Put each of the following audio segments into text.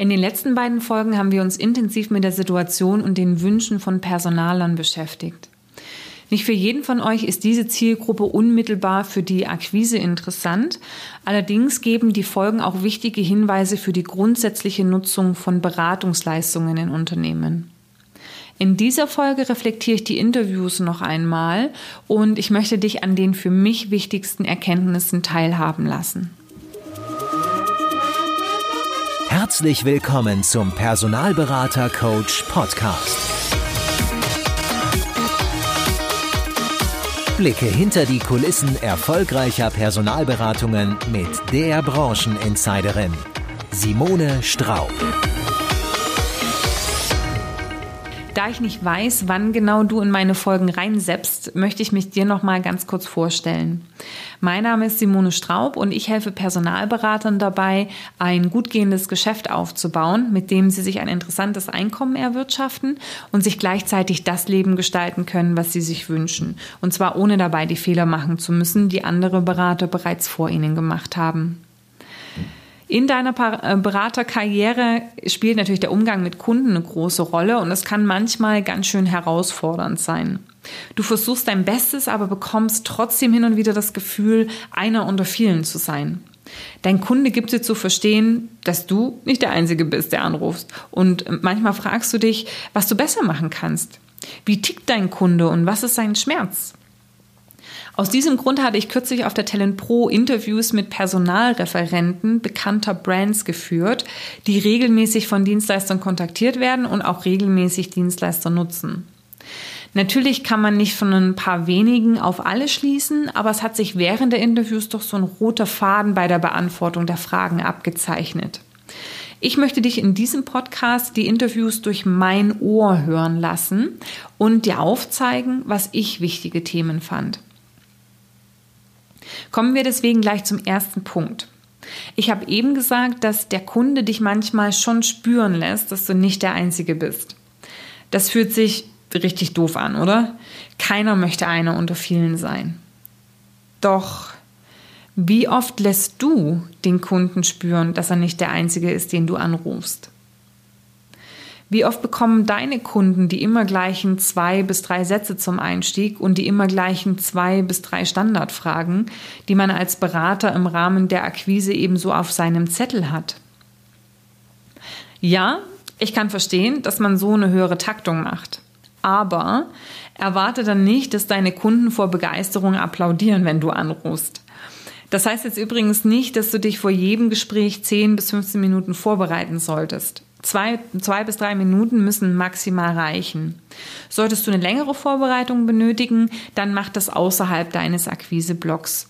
In den letzten beiden Folgen haben wir uns intensiv mit der Situation und den Wünschen von Personalern beschäftigt. Nicht für jeden von euch ist diese Zielgruppe unmittelbar für die Akquise interessant. Allerdings geben die Folgen auch wichtige Hinweise für die grundsätzliche Nutzung von Beratungsleistungen in Unternehmen. In dieser Folge reflektiere ich die Interviews noch einmal und ich möchte dich an den für mich wichtigsten Erkenntnissen teilhaben lassen. Herzlich willkommen zum Personalberater Coach Podcast. Blicke hinter die Kulissen erfolgreicher Personalberatungen mit der Brancheninsiderin Simone Straub. Da ich nicht weiß, wann genau du in meine Folgen reinseppst, möchte ich mich dir noch mal ganz kurz vorstellen. Mein Name ist Simone Straub und ich helfe Personalberatern dabei, ein gut gehendes Geschäft aufzubauen, mit dem sie sich ein interessantes Einkommen erwirtschaften und sich gleichzeitig das Leben gestalten können, was sie sich wünschen. Und zwar ohne dabei die Fehler machen zu müssen, die andere Berater bereits vor ihnen gemacht haben. In deiner äh, Beraterkarriere spielt natürlich der Umgang mit Kunden eine große Rolle und es kann manchmal ganz schön herausfordernd sein. Du versuchst dein Bestes, aber bekommst trotzdem hin und wieder das Gefühl, einer unter vielen zu sein. Dein Kunde gibt dir zu verstehen, dass du nicht der Einzige bist, der anrufst. Und manchmal fragst du dich, was du besser machen kannst. Wie tickt dein Kunde und was ist sein Schmerz? Aus diesem Grund hatte ich kürzlich auf der Talent Pro Interviews mit Personalreferenten bekannter Brands geführt, die regelmäßig von Dienstleistern kontaktiert werden und auch regelmäßig Dienstleister nutzen. Natürlich kann man nicht von ein paar wenigen auf alle schließen, aber es hat sich während der Interviews doch so ein roter Faden bei der Beantwortung der Fragen abgezeichnet. Ich möchte dich in diesem Podcast die Interviews durch mein Ohr hören lassen und dir aufzeigen, was ich wichtige Themen fand. Kommen wir deswegen gleich zum ersten Punkt. Ich habe eben gesagt, dass der Kunde dich manchmal schon spüren lässt, dass du nicht der Einzige bist. Das fühlt sich richtig doof an, oder? Keiner möchte einer unter vielen sein. Doch wie oft lässt du den Kunden spüren, dass er nicht der Einzige ist, den du anrufst? Wie oft bekommen deine Kunden die immer gleichen zwei bis drei Sätze zum Einstieg und die immer gleichen zwei bis drei Standardfragen, die man als Berater im Rahmen der Akquise ebenso auf seinem Zettel hat? Ja, ich kann verstehen, dass man so eine höhere Taktung macht. Aber erwarte dann nicht, dass deine Kunden vor Begeisterung applaudieren, wenn du anrufst. Das heißt jetzt übrigens nicht, dass du dich vor jedem Gespräch 10 bis 15 Minuten vorbereiten solltest. Zwei, zwei bis drei Minuten müssen maximal reichen. Solltest du eine längere Vorbereitung benötigen, dann mach das außerhalb deines Akquiseblocks.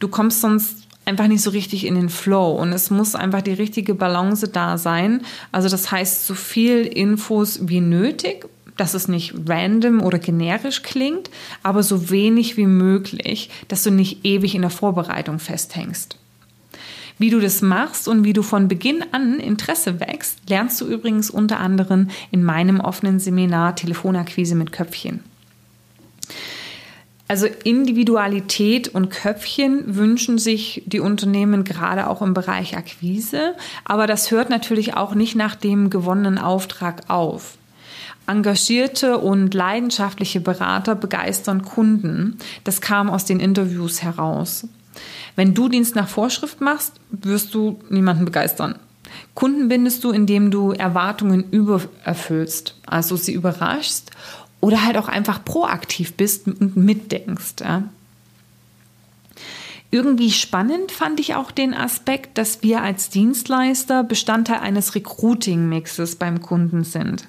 Du kommst sonst einfach nicht so richtig in den Flow und es muss einfach die richtige Balance da sein. Also das heißt, so viel Infos wie nötig, dass es nicht random oder generisch klingt, aber so wenig wie möglich, dass du nicht ewig in der Vorbereitung festhängst. Wie du das machst und wie du von Beginn an Interesse wächst, lernst du übrigens unter anderem in meinem offenen Seminar Telefonakquise mit Köpfchen. Also Individualität und Köpfchen wünschen sich die Unternehmen gerade auch im Bereich Akquise, aber das hört natürlich auch nicht nach dem gewonnenen Auftrag auf. Engagierte und leidenschaftliche Berater begeistern Kunden. Das kam aus den Interviews heraus. Wenn du Dienst nach Vorschrift machst, wirst du niemanden begeistern. Kunden bindest du, indem du Erwartungen übererfüllst, also sie überraschst oder halt auch einfach proaktiv bist und mitdenkst. Ja. Irgendwie spannend fand ich auch den Aspekt, dass wir als Dienstleister Bestandteil eines Recruiting-Mixes beim Kunden sind.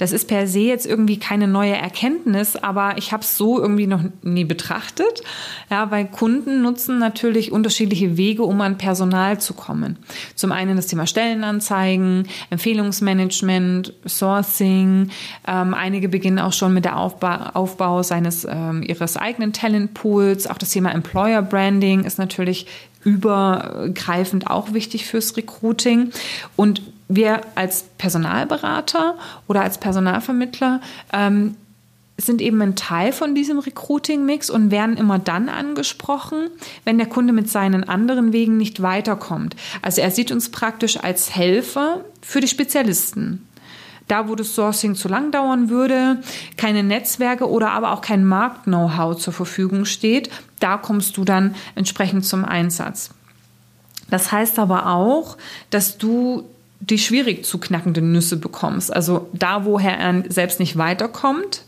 Das ist per se jetzt irgendwie keine neue Erkenntnis, aber ich habe es so irgendwie noch nie betrachtet. Ja, weil Kunden nutzen natürlich unterschiedliche Wege, um an Personal zu kommen. Zum einen das Thema Stellenanzeigen, Empfehlungsmanagement, Sourcing. Ähm, einige beginnen auch schon mit der Aufbau, Aufbau seines ähm, ihres eigenen Talentpools. Auch das Thema Employer Branding ist natürlich übergreifend auch wichtig fürs Recruiting. Und wir als Personalberater oder als Personalvermittler ähm, sind eben ein Teil von diesem Recruiting-Mix und werden immer dann angesprochen, wenn der Kunde mit seinen anderen Wegen nicht weiterkommt. Also er sieht uns praktisch als Helfer für die Spezialisten. Da, wo das Sourcing zu lang dauern würde, keine Netzwerke oder aber auch kein Markt-Know-how zur Verfügung steht, da kommst du dann entsprechend zum Einsatz. Das heißt aber auch, dass du die schwierig zu knackenden Nüsse bekommst. Also da, woher er selbst nicht weiterkommt,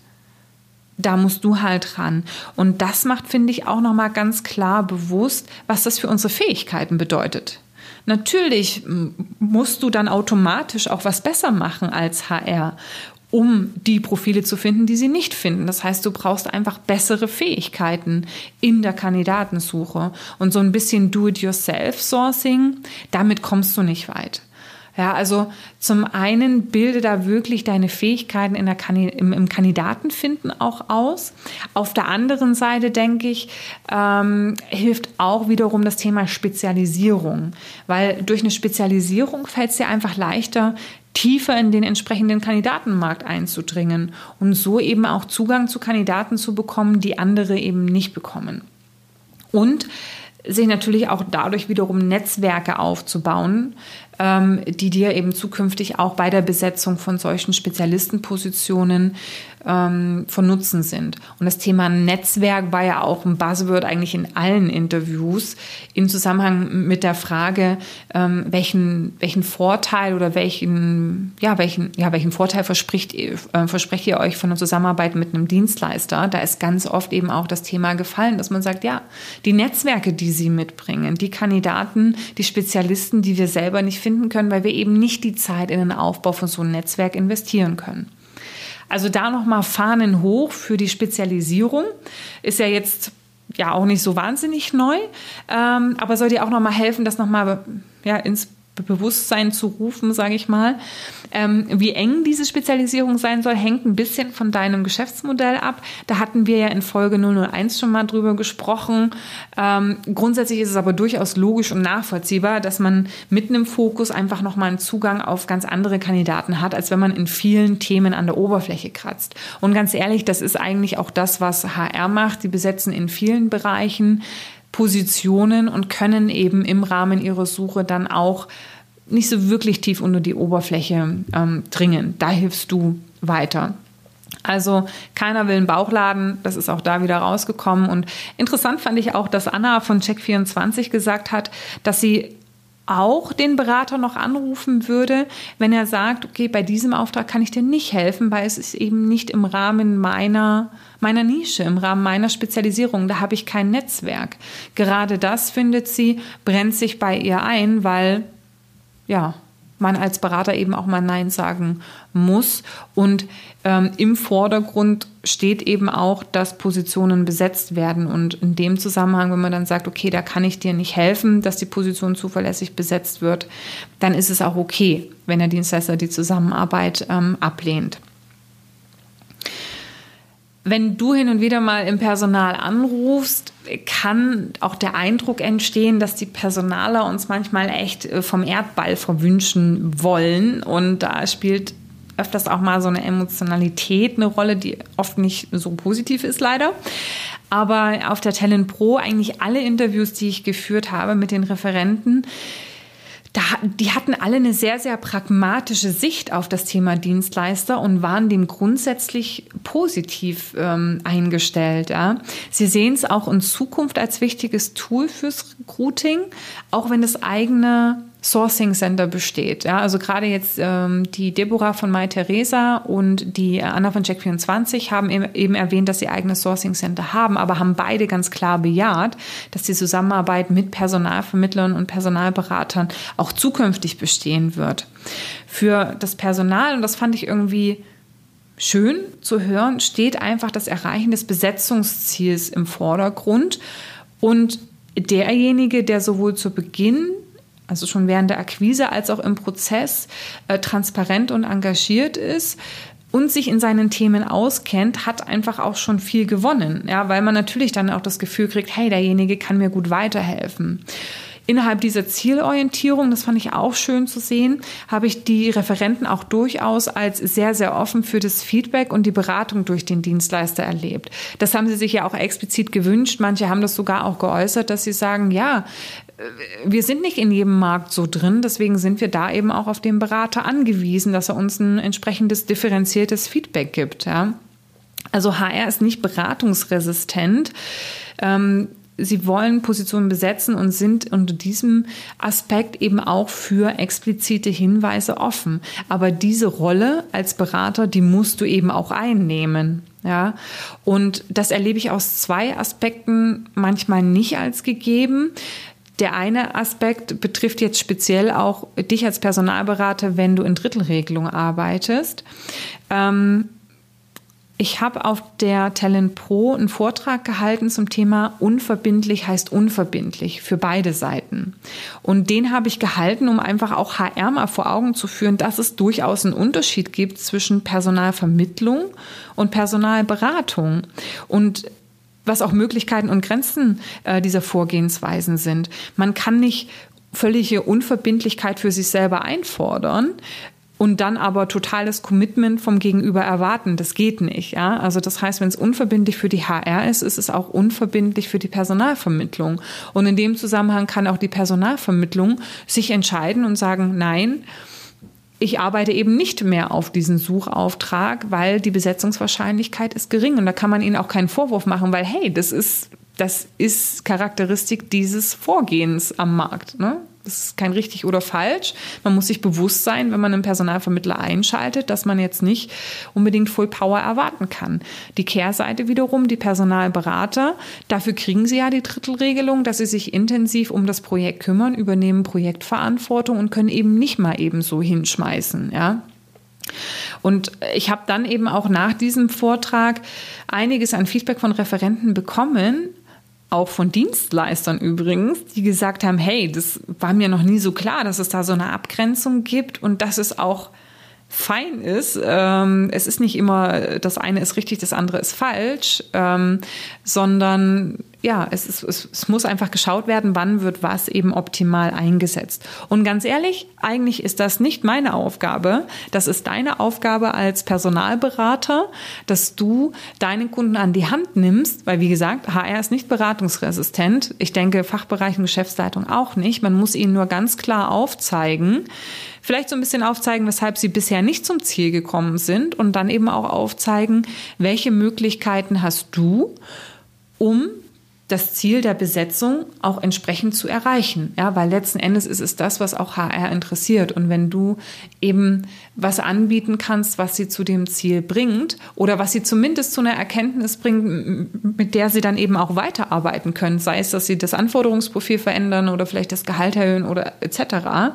da musst du halt ran. Und das macht, finde ich, auch nochmal ganz klar bewusst, was das für unsere Fähigkeiten bedeutet. Natürlich musst du dann automatisch auch was besser machen als HR, um die Profile zu finden, die sie nicht finden. Das heißt, du brauchst einfach bessere Fähigkeiten in der Kandidatensuche. Und so ein bisschen Do-it-yourself-Sourcing, damit kommst du nicht weit. Ja, also zum einen bilde da wirklich deine Fähigkeiten in der im, im Kandidatenfinden auch aus. Auf der anderen Seite denke ich, ähm, hilft auch wiederum das Thema Spezialisierung, weil durch eine Spezialisierung fällt es dir einfach leichter, tiefer in den entsprechenden Kandidatenmarkt einzudringen und so eben auch Zugang zu Kandidaten zu bekommen, die andere eben nicht bekommen. Und sich natürlich auch dadurch wiederum Netzwerke aufzubauen, die dir eben zukünftig auch bei der Besetzung von solchen Spezialistenpositionen ähm, von Nutzen sind. Und das Thema Netzwerk war ja auch ein Buzzword eigentlich in allen Interviews im Zusammenhang mit der Frage, ähm, welchen, welchen Vorteil oder welchen, ja, welchen, ja, welchen Vorteil verspricht, äh, versprecht ihr euch von der Zusammenarbeit mit einem Dienstleister? Da ist ganz oft eben auch das Thema gefallen, dass man sagt, ja, die Netzwerke, die sie mitbringen, die Kandidaten, die Spezialisten, die wir selber nicht finden können, weil wir eben nicht die Zeit in den Aufbau von so einem Netzwerk investieren können. Also da nochmal Fahnen hoch für die Spezialisierung. Ist ja jetzt ja auch nicht so wahnsinnig neu, ähm, aber soll dir auch nochmal helfen, das nochmal ja, ins Bewusstsein zu rufen, sage ich mal. Ähm, wie eng diese Spezialisierung sein soll, hängt ein bisschen von deinem Geschäftsmodell ab. Da hatten wir ja in Folge 001 schon mal drüber gesprochen. Ähm, grundsätzlich ist es aber durchaus logisch und nachvollziehbar, dass man mit einem Fokus einfach nochmal einen Zugang auf ganz andere Kandidaten hat, als wenn man in vielen Themen an der Oberfläche kratzt. Und ganz ehrlich, das ist eigentlich auch das, was HR macht. Die besetzen in vielen Bereichen Positionen und können eben im Rahmen ihrer Suche dann auch nicht so wirklich tief unter die Oberfläche ähm, dringen. Da hilfst du weiter. Also keiner will einen Bauchladen, das ist auch da wieder rausgekommen. Und interessant fand ich auch, dass Anna von Check24 gesagt hat, dass sie auch den Berater noch anrufen würde, wenn er sagt, okay, bei diesem Auftrag kann ich dir nicht helfen, weil es ist eben nicht im Rahmen meiner, meiner Nische, im Rahmen meiner Spezialisierung. Da habe ich kein Netzwerk. Gerade das, findet sie, brennt sich bei ihr ein, weil, ja, man als Berater eben auch mal Nein sagen muss. Und ähm, im Vordergrund steht eben auch, dass Positionen besetzt werden. Und in dem Zusammenhang, wenn man dann sagt, okay, da kann ich dir nicht helfen, dass die Position zuverlässig besetzt wird, dann ist es auch okay, wenn der Dienstleister die Zusammenarbeit ähm, ablehnt wenn du hin und wieder mal im Personal anrufst, kann auch der Eindruck entstehen, dass die Personaler uns manchmal echt äh, vom Erdball verwünschen wollen. Und da spielt öfters auch mal so eine Emotionalität eine Rolle, die oft nicht so positiv ist, leider. Aber auf der Talent Pro eigentlich alle Interviews, die ich geführt habe mit den Referenten, da, die hatten alle eine sehr, sehr pragmatische Sicht auf das Thema Dienstleister und waren dem grundsätzlich positiv ähm, eingestellt. Ja. Sie sehen es auch in Zukunft als wichtiges Tool fürs Recruiting, auch wenn das eigene Sourcing Center besteht. Ja, also gerade jetzt ähm, die Deborah von Mai Theresa und die Anna von Check24 haben eben erwähnt, dass sie eigenes Sourcing Center haben, aber haben beide ganz klar bejaht, dass die Zusammenarbeit mit Personalvermittlern und Personalberatern auch zukünftig bestehen wird. Für das Personal, und das fand ich irgendwie schön zu hören, steht einfach das Erreichen des Besetzungsziels im Vordergrund und derjenige, der sowohl zu Beginn also schon während der Akquise als auch im Prozess äh, transparent und engagiert ist und sich in seinen Themen auskennt, hat einfach auch schon viel gewonnen, ja, weil man natürlich dann auch das Gefühl kriegt, hey, derjenige kann mir gut weiterhelfen. Innerhalb dieser Zielorientierung, das fand ich auch schön zu sehen, habe ich die Referenten auch durchaus als sehr, sehr offen für das Feedback und die Beratung durch den Dienstleister erlebt. Das haben sie sich ja auch explizit gewünscht. Manche haben das sogar auch geäußert, dass sie sagen, ja, wir sind nicht in jedem Markt so drin, deswegen sind wir da eben auch auf den Berater angewiesen, dass er uns ein entsprechendes differenziertes Feedback gibt. Ja. Also HR ist nicht beratungsresistent. Ähm, sie wollen Positionen besetzen und sind unter diesem Aspekt eben auch für explizite Hinweise offen. Aber diese Rolle als Berater, die musst du eben auch einnehmen. Ja, und das erlebe ich aus zwei Aspekten manchmal nicht als gegeben. Der eine Aspekt betrifft jetzt speziell auch dich als Personalberater, wenn du in Drittelregelung arbeitest. Ähm, ich habe auf der Talent Pro einen Vortrag gehalten zum Thema unverbindlich heißt unverbindlich für beide Seiten. Und den habe ich gehalten, um einfach auch HR mal vor Augen zu führen, dass es durchaus einen Unterschied gibt zwischen Personalvermittlung und Personalberatung. Und was auch Möglichkeiten und Grenzen äh, dieser Vorgehensweisen sind. Man kann nicht völlige Unverbindlichkeit für sich selber einfordern, und dann aber totales Commitment vom Gegenüber erwarten. Das geht nicht. Ja? Also das heißt, wenn es unverbindlich für die HR ist, ist es auch unverbindlich für die Personalvermittlung. Und in dem Zusammenhang kann auch die Personalvermittlung sich entscheiden und sagen, nein, ich arbeite eben nicht mehr auf diesen Suchauftrag, weil die Besetzungswahrscheinlichkeit ist gering. Und da kann man ihnen auch keinen Vorwurf machen, weil hey, das ist, das ist Charakteristik dieses Vorgehens am Markt. Ne? Das ist kein richtig oder falsch. Man muss sich bewusst sein, wenn man einen Personalvermittler einschaltet, dass man jetzt nicht unbedingt Full Power erwarten kann. Die Kehrseite wiederum, die Personalberater, dafür kriegen sie ja die Drittelregelung, dass sie sich intensiv um das Projekt kümmern, übernehmen Projektverantwortung und können eben nicht mal eben so hinschmeißen, ja. Und ich habe dann eben auch nach diesem Vortrag einiges an Feedback von Referenten bekommen, auch von Dienstleistern übrigens, die gesagt haben, hey, das war mir noch nie so klar, dass es da so eine Abgrenzung gibt und dass es auch fein ist. Ähm, es ist nicht immer, das eine ist richtig, das andere ist falsch, ähm, sondern ja, es, ist, es, es muss einfach geschaut werden, wann wird was eben optimal eingesetzt. Und ganz ehrlich, eigentlich ist das nicht meine Aufgabe. Das ist deine Aufgabe als Personalberater, dass du deinen Kunden an die Hand nimmst, weil wie gesagt, HR ist nicht beratungsresistent. Ich denke, Fachbereich und Geschäftsleitung auch nicht. Man muss ihnen nur ganz klar aufzeigen, vielleicht so ein bisschen aufzeigen, weshalb sie bisher nicht zum Ziel gekommen sind und dann eben auch aufzeigen, welche Möglichkeiten hast du, um das Ziel der Besetzung auch entsprechend zu erreichen. Ja, weil letzten Endes ist es das, was auch HR interessiert. Und wenn du eben was anbieten kannst, was sie zu dem Ziel bringt oder was sie zumindest zu einer Erkenntnis bringt, mit der sie dann eben auch weiterarbeiten können, sei es, dass sie das Anforderungsprofil verändern oder vielleicht das Gehalt erhöhen oder etc.,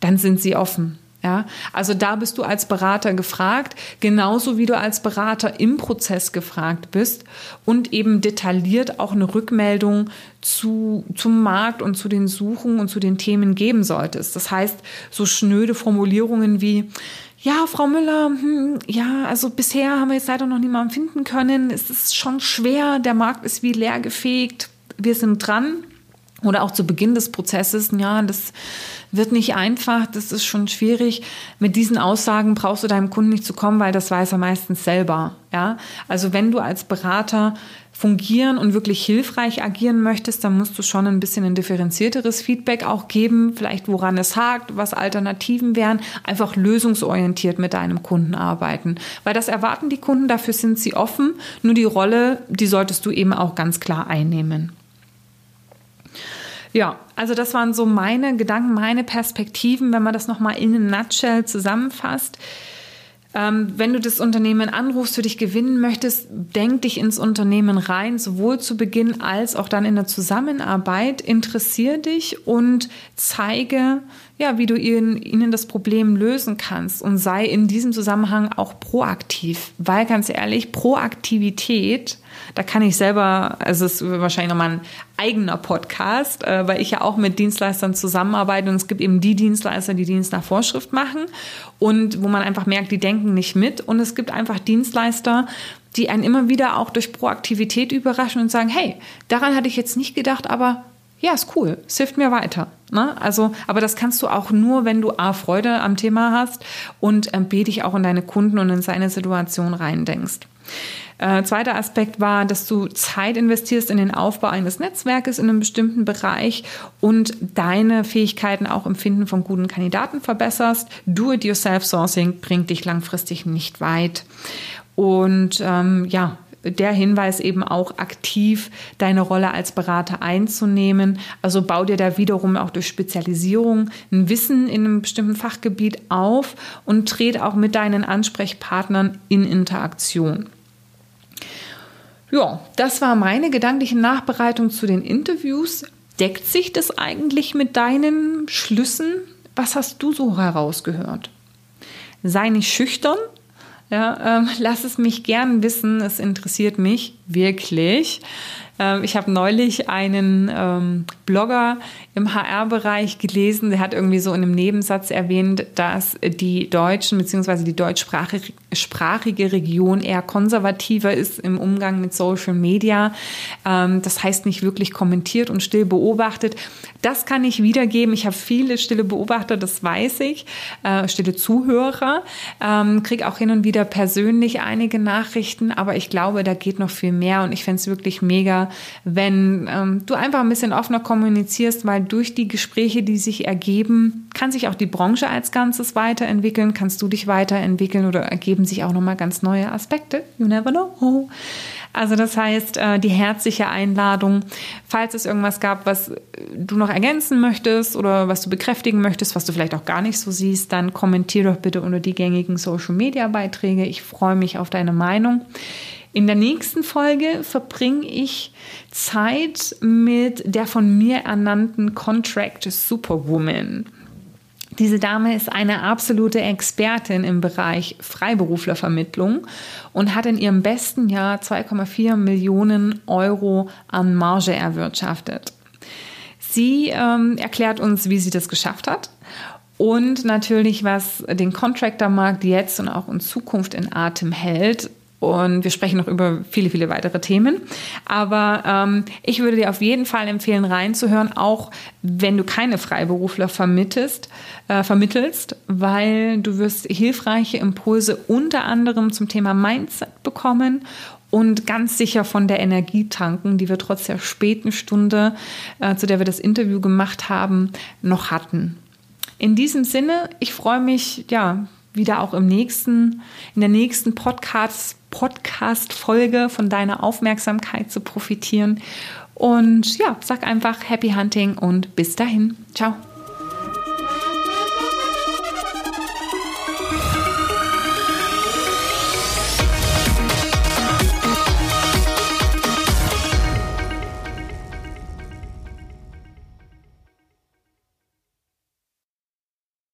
dann sind sie offen. Ja, also da bist du als Berater gefragt, genauso wie du als Berater im Prozess gefragt bist und eben detailliert auch eine Rückmeldung zu, zum Markt und zu den Suchen und zu den Themen geben solltest. Das heißt, so schnöde Formulierungen wie, ja, Frau Müller, hm, ja, also bisher haben wir jetzt leider noch niemanden finden können. Es ist schon schwer, der Markt ist wie leer gefegt. Wir sind dran. Oder auch zu Beginn des Prozesses, ja, das wird nicht einfach, das ist schon schwierig. Mit diesen Aussagen brauchst du deinem Kunden nicht zu kommen, weil das weiß er meistens selber. Ja? Also wenn du als Berater fungieren und wirklich hilfreich agieren möchtest, dann musst du schon ein bisschen ein differenzierteres Feedback auch geben, vielleicht woran es hakt, was Alternativen wären, einfach lösungsorientiert mit deinem Kunden arbeiten. Weil das erwarten die Kunden, dafür sind sie offen, nur die Rolle, die solltest du eben auch ganz klar einnehmen. Ja, also das waren so meine Gedanken, meine Perspektiven, wenn man das nochmal in einem Nutshell zusammenfasst. Ähm, wenn du das Unternehmen anrufst, für dich gewinnen möchtest, denk dich ins Unternehmen rein, sowohl zu Beginn als auch dann in der Zusammenarbeit. Interessier dich und zeige, ja, wie du ihnen, ihnen das Problem lösen kannst und sei in diesem Zusammenhang auch proaktiv. Weil ganz ehrlich, Proaktivität da kann ich selber, also es ist wahrscheinlich nochmal ein eigener Podcast, äh, weil ich ja auch mit Dienstleistern zusammenarbeite und es gibt eben die Dienstleister, die Dienst nach Vorschrift machen und wo man einfach merkt, die denken nicht mit und es gibt einfach Dienstleister, die einen immer wieder auch durch Proaktivität überraschen und sagen, hey, daran hatte ich jetzt nicht gedacht, aber ja, ist cool, es hilft mir weiter. Ne? Also, aber das kannst du auch nur, wenn du A, Freude am Thema hast und ähm, B, dich auch in deine Kunden und in seine Situation reindenkst. Äh, zweiter Aspekt war, dass du Zeit investierst in den Aufbau eines Netzwerkes in einem bestimmten Bereich und deine Fähigkeiten auch im Finden von guten Kandidaten verbesserst. Do-it-yourself-Sourcing bringt dich langfristig nicht weit. Und ähm, ja, der Hinweis eben auch aktiv deine Rolle als Berater einzunehmen. Also bau dir da wiederum auch durch Spezialisierung ein Wissen in einem bestimmten Fachgebiet auf und tret auch mit deinen Ansprechpartnern in Interaktion. Ja, das war meine gedankliche Nachbereitung zu den Interviews. Deckt sich das eigentlich mit deinen Schlüssen? Was hast du so herausgehört? Sei nicht schüchtern, ja, ähm, lass es mich gern wissen. Es interessiert mich wirklich. Ähm, ich habe neulich einen ähm, Blogger im HR-Bereich gelesen, der hat irgendwie so in einem Nebensatz erwähnt, dass die Deutschen bzw. die deutschsprachige Region eher konservativer ist im Umgang mit Social Media. Ähm, das heißt nicht wirklich kommentiert und still beobachtet. Das kann ich wiedergeben. Ich habe viele stille Beobachter, das weiß ich, äh, stille Zuhörer, ähm, kriege auch hin und wieder persönlich einige Nachrichten, aber ich glaube, da geht noch viel mehr und ich fände es wirklich mega, wenn ähm, du einfach ein bisschen offener kommunizierst, weil durch die Gespräche, die sich ergeben, kann sich auch die Branche als Ganzes weiterentwickeln, kannst du dich weiterentwickeln oder ergeben sich auch nochmal ganz neue Aspekte. You never know. Also das heißt, äh, die herzliche Einladung, falls es irgendwas gab, was du noch ergänzen möchtest oder was du bekräftigen möchtest, was du vielleicht auch gar nicht so siehst, dann kommentier doch bitte unter die gängigen Social-Media-Beiträge. Ich freue mich auf deine Meinung. In der nächsten Folge verbringe ich Zeit mit der von mir ernannten Contract Superwoman. Diese Dame ist eine absolute Expertin im Bereich Freiberuflervermittlung und hat in ihrem besten Jahr 2,4 Millionen Euro an Marge erwirtschaftet. Sie ähm, erklärt uns, wie sie das geschafft hat und natürlich, was den Contractor-Markt jetzt und auch in Zukunft in Atem hält und wir sprechen noch über viele, viele weitere Themen. Aber ähm, ich würde dir auf jeden Fall empfehlen, reinzuhören, auch wenn du keine Freiberufler vermittelst, äh, vermittelst, weil du wirst hilfreiche Impulse unter anderem zum Thema Mindset bekommen und ganz sicher von der Energie tanken, die wir trotz der späten Stunde, äh, zu der wir das Interview gemacht haben, noch hatten. In diesem Sinne, ich freue mich, ja, wieder auch im nächsten, in der nächsten Podcast, Podcast-Folge von deiner Aufmerksamkeit zu profitieren. Und ja, sag einfach Happy Hunting und bis dahin. Ciao.